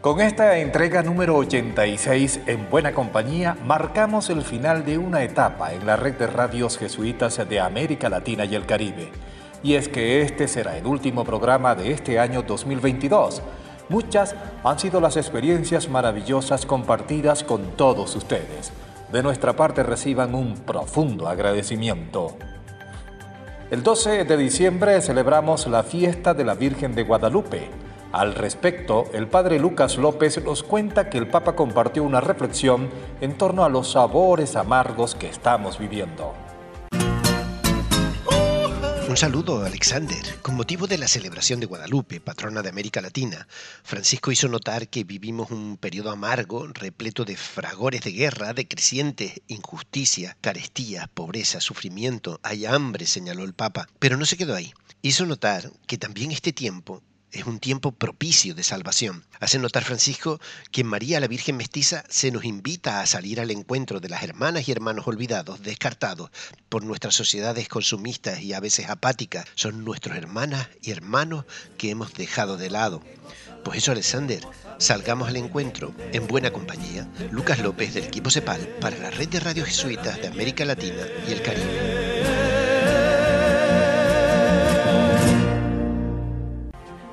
Con esta entrega número 86 en Buena Compañía, marcamos el final de una etapa en la red de radios jesuitas de América Latina y el Caribe. Y es que este será el último programa de este año 2022. Muchas han sido las experiencias maravillosas compartidas con todos ustedes. De nuestra parte reciban un profundo agradecimiento. El 12 de diciembre celebramos la fiesta de la Virgen de Guadalupe al respecto, el padre Lucas López nos cuenta que el Papa compartió una reflexión en torno a los sabores amargos que estamos viviendo. Un saludo, Alexander. Con motivo de la celebración de Guadalupe, patrona de América Latina, Francisco hizo notar que vivimos un periodo amargo, repleto de fragores de guerra, de creciente injusticia, carestía, pobreza, sufrimiento, hay hambre, señaló el Papa. Pero no se quedó ahí. Hizo notar que también este tiempo es un tiempo propicio de salvación. Hace notar Francisco que María la Virgen Mestiza se nos invita a salir al encuentro de las hermanas y hermanos olvidados, descartados por nuestras sociedades consumistas y a veces apáticas. Son nuestros hermanas y hermanos que hemos dejado de lado. Pues eso, Alexander, salgamos al encuentro en buena compañía. Lucas López del equipo CEPAL para la red de radios jesuitas de América Latina y el Caribe.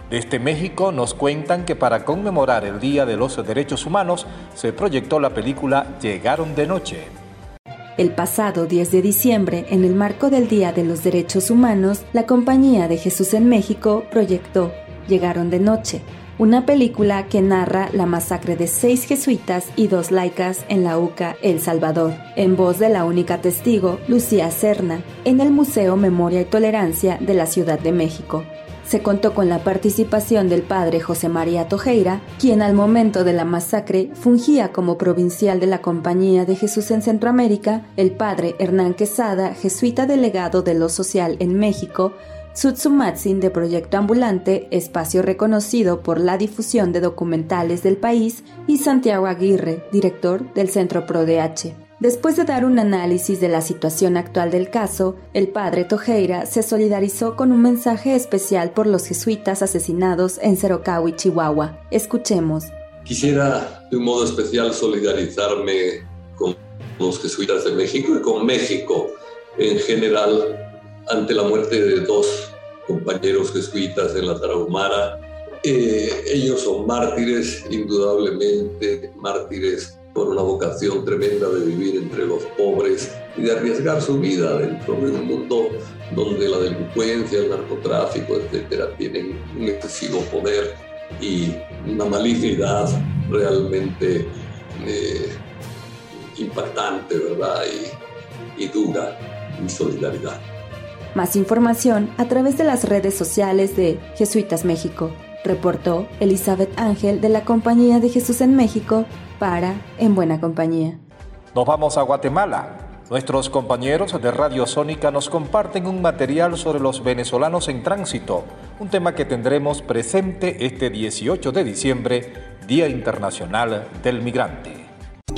Desde México nos cuentan que para conmemorar el Día de los Derechos Humanos se proyectó la película Llegaron de Noche. El pasado 10 de diciembre, en el marco del Día de los Derechos Humanos, la Compañía de Jesús en México proyectó Llegaron de Noche, una película que narra la masacre de seis jesuitas y dos laicas en la UCA El Salvador, en voz de la única testigo, Lucía Serna, en el Museo Memoria y Tolerancia de la Ciudad de México se contó con la participación del padre José María Tojeira, quien al momento de la masacre fungía como provincial de la Compañía de Jesús en Centroamérica, el padre Hernán Quesada, jesuita delegado de lo social en México, Tsutsumatsin de Proyecto Ambulante, espacio reconocido por la difusión de documentales del país, y Santiago Aguirre, director del Centro ProDH. Después de dar un análisis de la situación actual del caso, el padre Tojeira se solidarizó con un mensaje especial por los jesuitas asesinados en Cerocahui, Chihuahua. Escuchemos. Quisiera de un modo especial solidarizarme con los jesuitas de México y con México en general ante la muerte de dos compañeros jesuitas en la Tarahumara. Eh, ellos son mártires, indudablemente mártires con una vocación tremenda de vivir entre los pobres y de arriesgar su vida dentro de un mundo donde la delincuencia, el narcotráfico, etcétera, tienen un excesivo poder y una malignidad realmente eh, impactante, ¿verdad? Y, y dura en solidaridad. Más información a través de las redes sociales de Jesuitas México, reportó Elizabeth Ángel de la Compañía de Jesús en México para En Buena Compañía. Nos vamos a Guatemala. Nuestros compañeros de Radio Sónica nos comparten un material sobre los venezolanos en tránsito, un tema que tendremos presente este 18 de diciembre, Día Internacional del Migrante.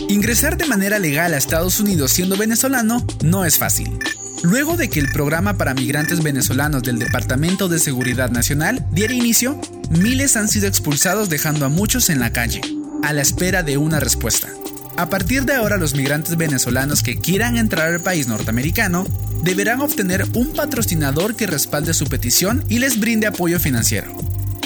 Ingresar de manera legal a Estados Unidos siendo venezolano no es fácil. Luego de que el programa para migrantes venezolanos del Departamento de Seguridad Nacional diera inicio, miles han sido expulsados dejando a muchos en la calle a la espera de una respuesta. A partir de ahora los migrantes venezolanos que quieran entrar al país norteamericano deberán obtener un patrocinador que respalde su petición y les brinde apoyo financiero.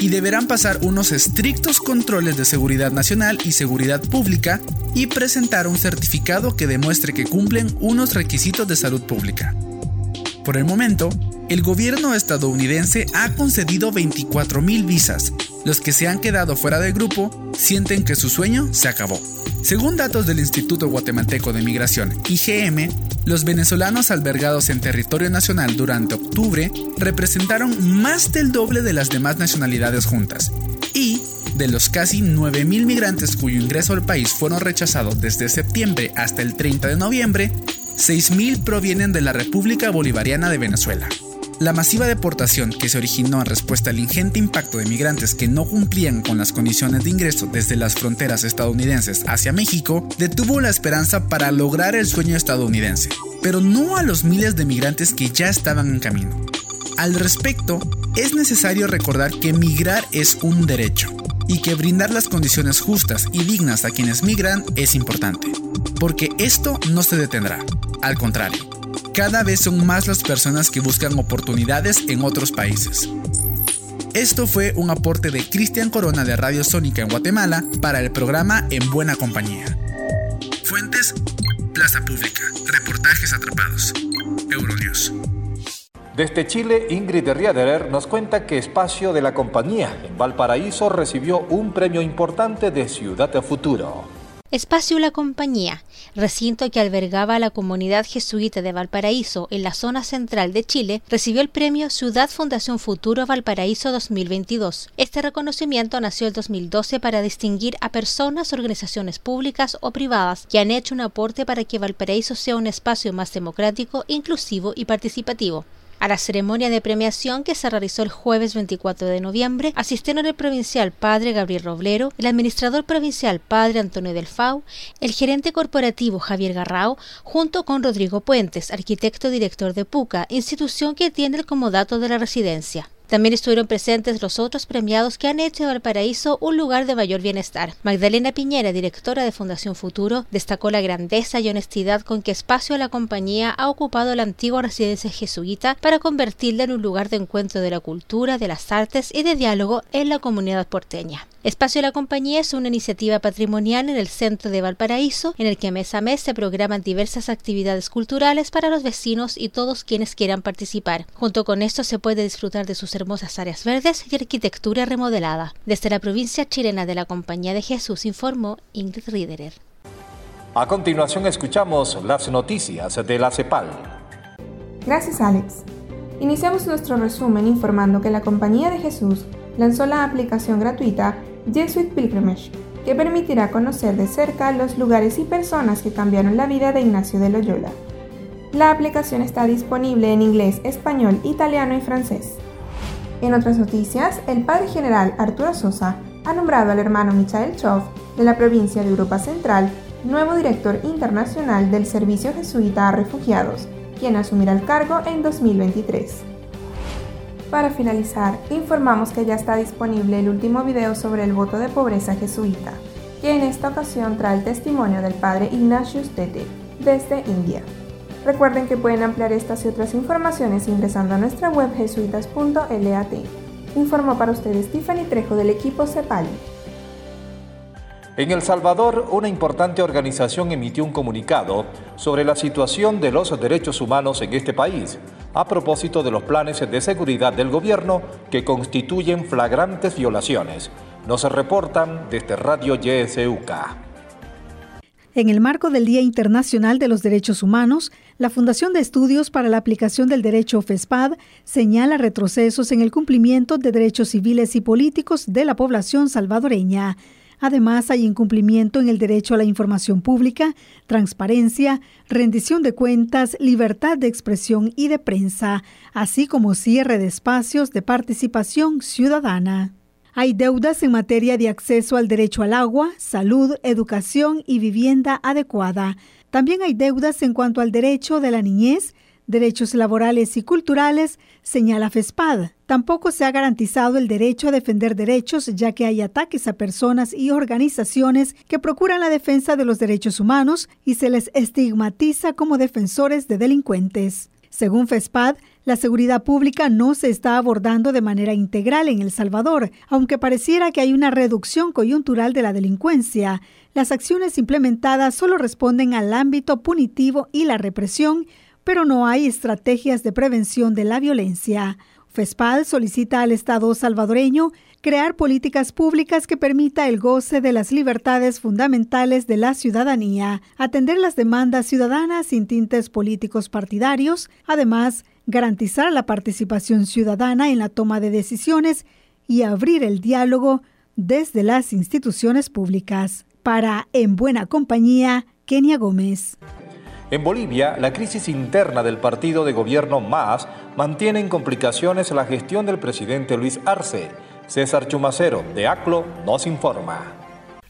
Y deberán pasar unos estrictos controles de seguridad nacional y seguridad pública y presentar un certificado que demuestre que cumplen unos requisitos de salud pública. Por el momento, el gobierno estadounidense ha concedido 24.000 visas. Los que se han quedado fuera del grupo sienten que su sueño se acabó. Según datos del Instituto Guatemalteco de Migración, IGM, los venezolanos albergados en territorio nacional durante octubre representaron más del doble de las demás nacionalidades juntas. Y De los casi 9.000 migrantes cuyo ingreso al país fueron rechazados desde septiembre hasta el 30 de noviembre, 6.000 provienen de la República Bolivariana de Venezuela. La masiva deportación que se originó en respuesta al ingente impacto de migrantes que no cumplían con las condiciones de ingreso desde las fronteras estadounidenses hacia México detuvo la esperanza para lograr el sueño estadounidense, pero no a los miles de migrantes que ya estaban en camino. Al respecto, es necesario recordar que migrar es un derecho y que brindar las condiciones justas y dignas a quienes migran es importante, porque esto no se detendrá, al contrario cada vez son más las personas que buscan oportunidades en otros países. Esto fue un aporte de Cristian Corona de Radio Sónica en Guatemala para el programa En Buena Compañía. Fuentes, Plaza Pública, reportajes atrapados, Euronews. Desde Chile, Ingrid Riederer nos cuenta que Espacio de la Compañía en Valparaíso recibió un premio importante de Ciudad de Futuro. Espacio La Compañía, recinto que albergaba a la comunidad jesuita de Valparaíso en la zona central de Chile, recibió el premio Ciudad Fundación Futuro Valparaíso 2022. Este reconocimiento nació el 2012 para distinguir a personas, organizaciones públicas o privadas que han hecho un aporte para que Valparaíso sea un espacio más democrático, inclusivo y participativo. A la ceremonia de premiación que se realizó el jueves 24 de noviembre asistieron el provincial Padre Gabriel Roblero, el administrador provincial Padre Antonio Delfau, el gerente corporativo Javier Garrao, junto con Rodrigo Puentes, arquitecto director de PUCA, institución que tiene el comodato de la residencia. También estuvieron presentes los otros premiados que han hecho de Valparaíso un lugar de mayor bienestar. Magdalena Piñera, directora de Fundación Futuro, destacó la grandeza y honestidad con que espacio la compañía ha ocupado la antigua residencia jesuita para convertirla en un lugar de encuentro de la cultura, de las artes y de diálogo en la comunidad porteña. Espacio de la Compañía es una iniciativa patrimonial en el centro de Valparaíso, en el que mes a mes se programan diversas actividades culturales para los vecinos y todos quienes quieran participar. Junto con esto se puede disfrutar de sus hermosas áreas verdes y arquitectura remodelada. Desde la provincia chilena de la Compañía de Jesús informó Ingrid Riederer. A continuación escuchamos las noticias de la CEPAL. Gracias Alex. Iniciamos nuestro resumen informando que la Compañía de Jesús lanzó la aplicación gratuita Jesuit Pilgrimage, que permitirá conocer de cerca los lugares y personas que cambiaron la vida de Ignacio de Loyola. La aplicación está disponible en inglés, español, italiano y francés. En otras noticias, el padre general Arturo Sosa ha nombrado al hermano Michael Choff de la provincia de Europa Central nuevo director internacional del Servicio Jesuita a Refugiados, quien asumirá el cargo en 2023. Para finalizar, informamos que ya está disponible el último video sobre el voto de pobreza jesuita, que en esta ocasión trae el testimonio del padre Ignatius Tete, desde India. Recuerden que pueden ampliar estas y otras informaciones ingresando a nuestra web jesuitas.lat. Informó para ustedes Tiffany Trejo del equipo CEPAL. En El Salvador, una importante organización emitió un comunicado sobre la situación de los derechos humanos en este país a propósito de los planes de seguridad del gobierno que constituyen flagrantes violaciones. Nos reportan desde Radio YSUK. En el marco del Día Internacional de los Derechos Humanos, la Fundación de Estudios para la Aplicación del Derecho FESPAD señala retrocesos en el cumplimiento de derechos civiles y políticos de la población salvadoreña. Además, hay incumplimiento en el derecho a la información pública, transparencia, rendición de cuentas, libertad de expresión y de prensa, así como cierre de espacios de participación ciudadana. Hay deudas en materia de acceso al derecho al agua, salud, educación y vivienda adecuada. También hay deudas en cuanto al derecho de la niñez, derechos laborales y culturales, señala FESPAD. Tampoco se ha garantizado el derecho a defender derechos, ya que hay ataques a personas y organizaciones que procuran la defensa de los derechos humanos y se les estigmatiza como defensores de delincuentes. Según FESPAD, la seguridad pública no se está abordando de manera integral en El Salvador, aunque pareciera que hay una reducción coyuntural de la delincuencia. Las acciones implementadas solo responden al ámbito punitivo y la represión, pero no hay estrategias de prevención de la violencia. FESPAL solicita al Estado salvadoreño crear políticas públicas que permita el goce de las libertades fundamentales de la ciudadanía, atender las demandas ciudadanas sin tintes políticos partidarios, además garantizar la participación ciudadana en la toma de decisiones y abrir el diálogo desde las instituciones públicas. Para En Buena Compañía, Kenia Gómez. En Bolivia, la crisis interna del partido de gobierno MAS mantiene en complicaciones la gestión del presidente Luis Arce. César Chumacero, de ACLO, nos informa.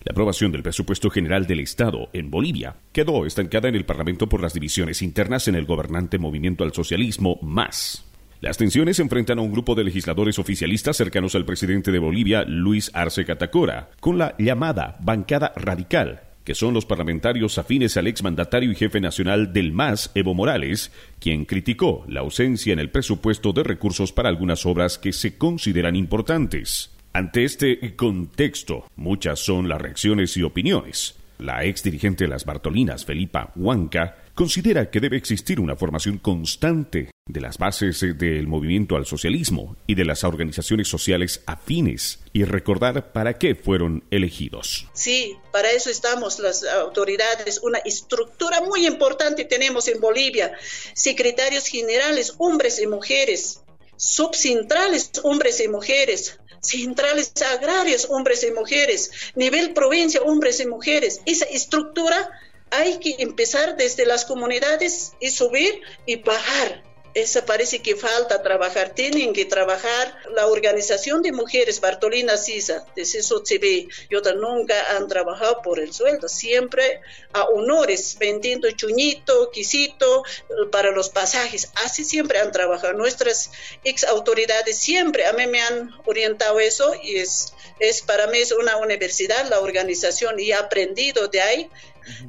La aprobación del presupuesto general del Estado en Bolivia quedó estancada en el Parlamento por las divisiones internas en el gobernante Movimiento al Socialismo MAS. Las tensiones enfrentan a un grupo de legisladores oficialistas cercanos al presidente de Bolivia, Luis Arce Catacora, con la llamada bancada radical, que son los parlamentarios afines al exmandatario y jefe nacional del MAS, Evo Morales, quien criticó la ausencia en el presupuesto de recursos para algunas obras que se consideran importantes. Ante este contexto, muchas son las reacciones y opiniones. La ex dirigente de las Bartolinas, Felipa Huanca, considera que debe existir una formación constante de las bases del movimiento al socialismo y de las organizaciones sociales afines y recordar para qué fueron elegidos. Sí, para eso estamos las autoridades. Una estructura muy importante tenemos en Bolivia. Secretarios generales, hombres y mujeres. Subcentrales, hombres y mujeres centrales agrarias, hombres y mujeres, nivel provincia, hombres y mujeres. Esa estructura hay que empezar desde las comunidades y subir y bajar esa parece que falta trabajar. Tienen que trabajar la organización de mujeres, Bartolina Sisa, de CISO-TV, y otras nunca han trabajado por el sueldo, siempre a honores, vendiendo chuñito, quisito para los pasajes. Así siempre han trabajado. Nuestras ex autoridades siempre a mí me han orientado eso y es, es para mí es una universidad la organización y he aprendido de ahí.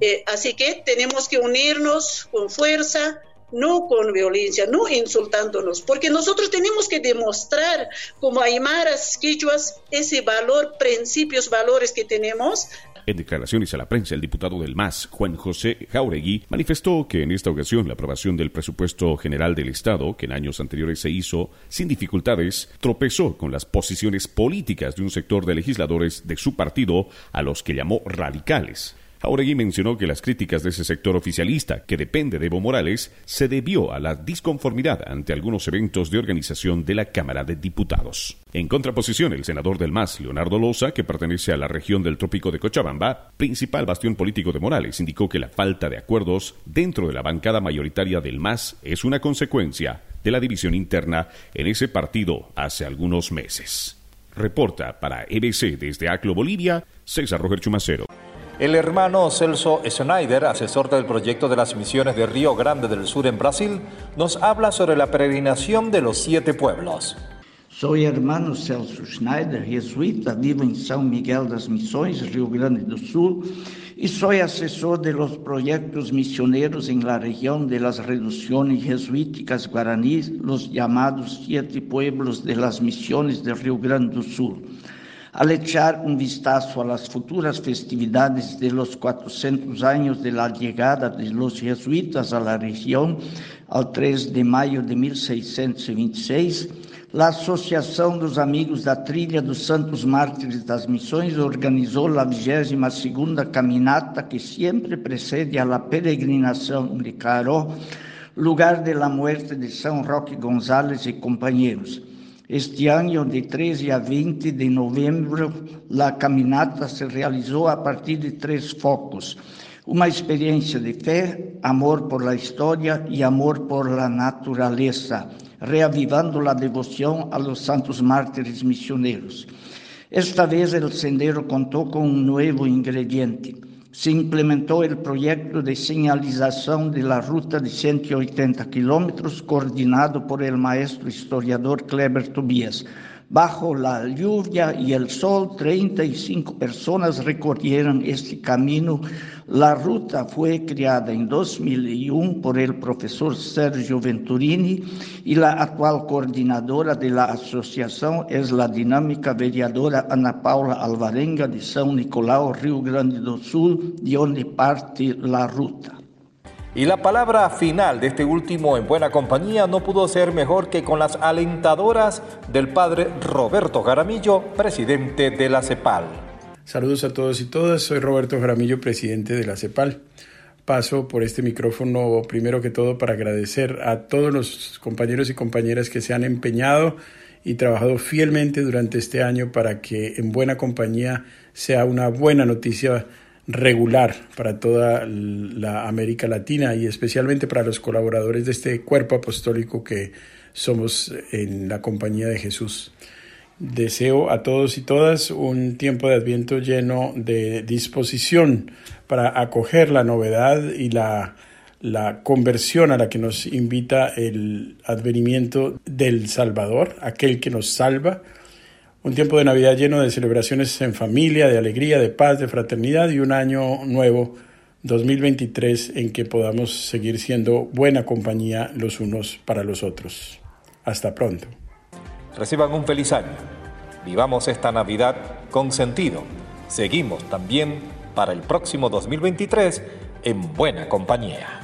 Eh, así que tenemos que unirnos con fuerza no con violencia, no insultándonos, porque nosotros tenemos que demostrar como aymaras, quichuas, ese valor, principios, valores que tenemos. En declaraciones a la prensa, el diputado del MAS, Juan José Jauregui, manifestó que en esta ocasión la aprobación del presupuesto general del Estado, que en años anteriores se hizo sin dificultades, tropezó con las posiciones políticas de un sector de legisladores de su partido a los que llamó radicales. Auregui mencionó que las críticas de ese sector oficialista, que depende de Evo Morales, se debió a la disconformidad ante algunos eventos de organización de la Cámara de Diputados. En contraposición, el senador del MAS, Leonardo Loza, que pertenece a la región del Trópico de Cochabamba, principal bastión político de Morales, indicó que la falta de acuerdos dentro de la bancada mayoritaria del MAS es una consecuencia de la división interna en ese partido hace algunos meses. Reporta para EBC desde Aclo, Bolivia, César Roger Chumacero. El hermano Celso Schneider, asesor del proyecto de las misiones de Río Grande del Sur en Brasil, nos habla sobre la peregrinación de los siete pueblos. Soy hermano Celso Schneider, jesuita, vivo en San Miguel das Missões, Río Grande do Sul, y soy asesor de los proyectos misioneros en la región de las reducciones jesuíticas guaraníes, los llamados siete pueblos de las misiones de Río Grande do Sul. Al echar un vistazo a las futuras festividades de los 400 años de la llegada de los jesuitas a la región, al 3 de mayo de 1626, la Associação dos Amigos da Trilha dos Santos Mártires das Missões organizou a 22ª caminata que sempre precede a la peregrinação de Caró, lugar de la muerte de São Roque González e companheiros. Este año, de 13 a 20 de noviembre, la caminata se realizó a partir de tres focos. Una experiencia de fe, amor por la historia y amor por la naturaleza, reavivando la devoción a los santos mártires misioneros. Esta vez el sendero contó con un nuevo ingrediente se implementou o projeto de señalização de la ruta de 180 quilômetros, coordenado por el maestro historiador Kleber Tobias. Bajo la lluvia y el sol, 35 personas recorrieron este camino. La ruta fue creada en 2001 por el profesor Sergio Venturini y la actual coordinadora de la asociación es la dinámica vereadora Ana Paula Alvarenga de São Nicolau, Río Grande do Sul, de donde parte la ruta. Y la palabra final de este último en buena compañía no pudo ser mejor que con las alentadoras del padre Roberto Jaramillo, presidente de la CEPAL. Saludos a todos y todas, soy Roberto Jaramillo, presidente de la CEPAL. Paso por este micrófono primero que todo para agradecer a todos los compañeros y compañeras que se han empeñado y trabajado fielmente durante este año para que en buena compañía sea una buena noticia regular para toda la América Latina y especialmente para los colaboradores de este cuerpo apostólico que somos en la compañía de Jesús. Deseo a todos y todas un tiempo de adviento lleno de disposición para acoger la novedad y la, la conversión a la que nos invita el advenimiento del Salvador, aquel que nos salva, un tiempo de Navidad lleno de celebraciones en familia, de alegría, de paz, de fraternidad y un año nuevo 2023 en que podamos seguir siendo buena compañía los unos para los otros. Hasta pronto. Reciban un feliz año. Vivamos esta Navidad con sentido. Seguimos también para el próximo 2023 en buena compañía.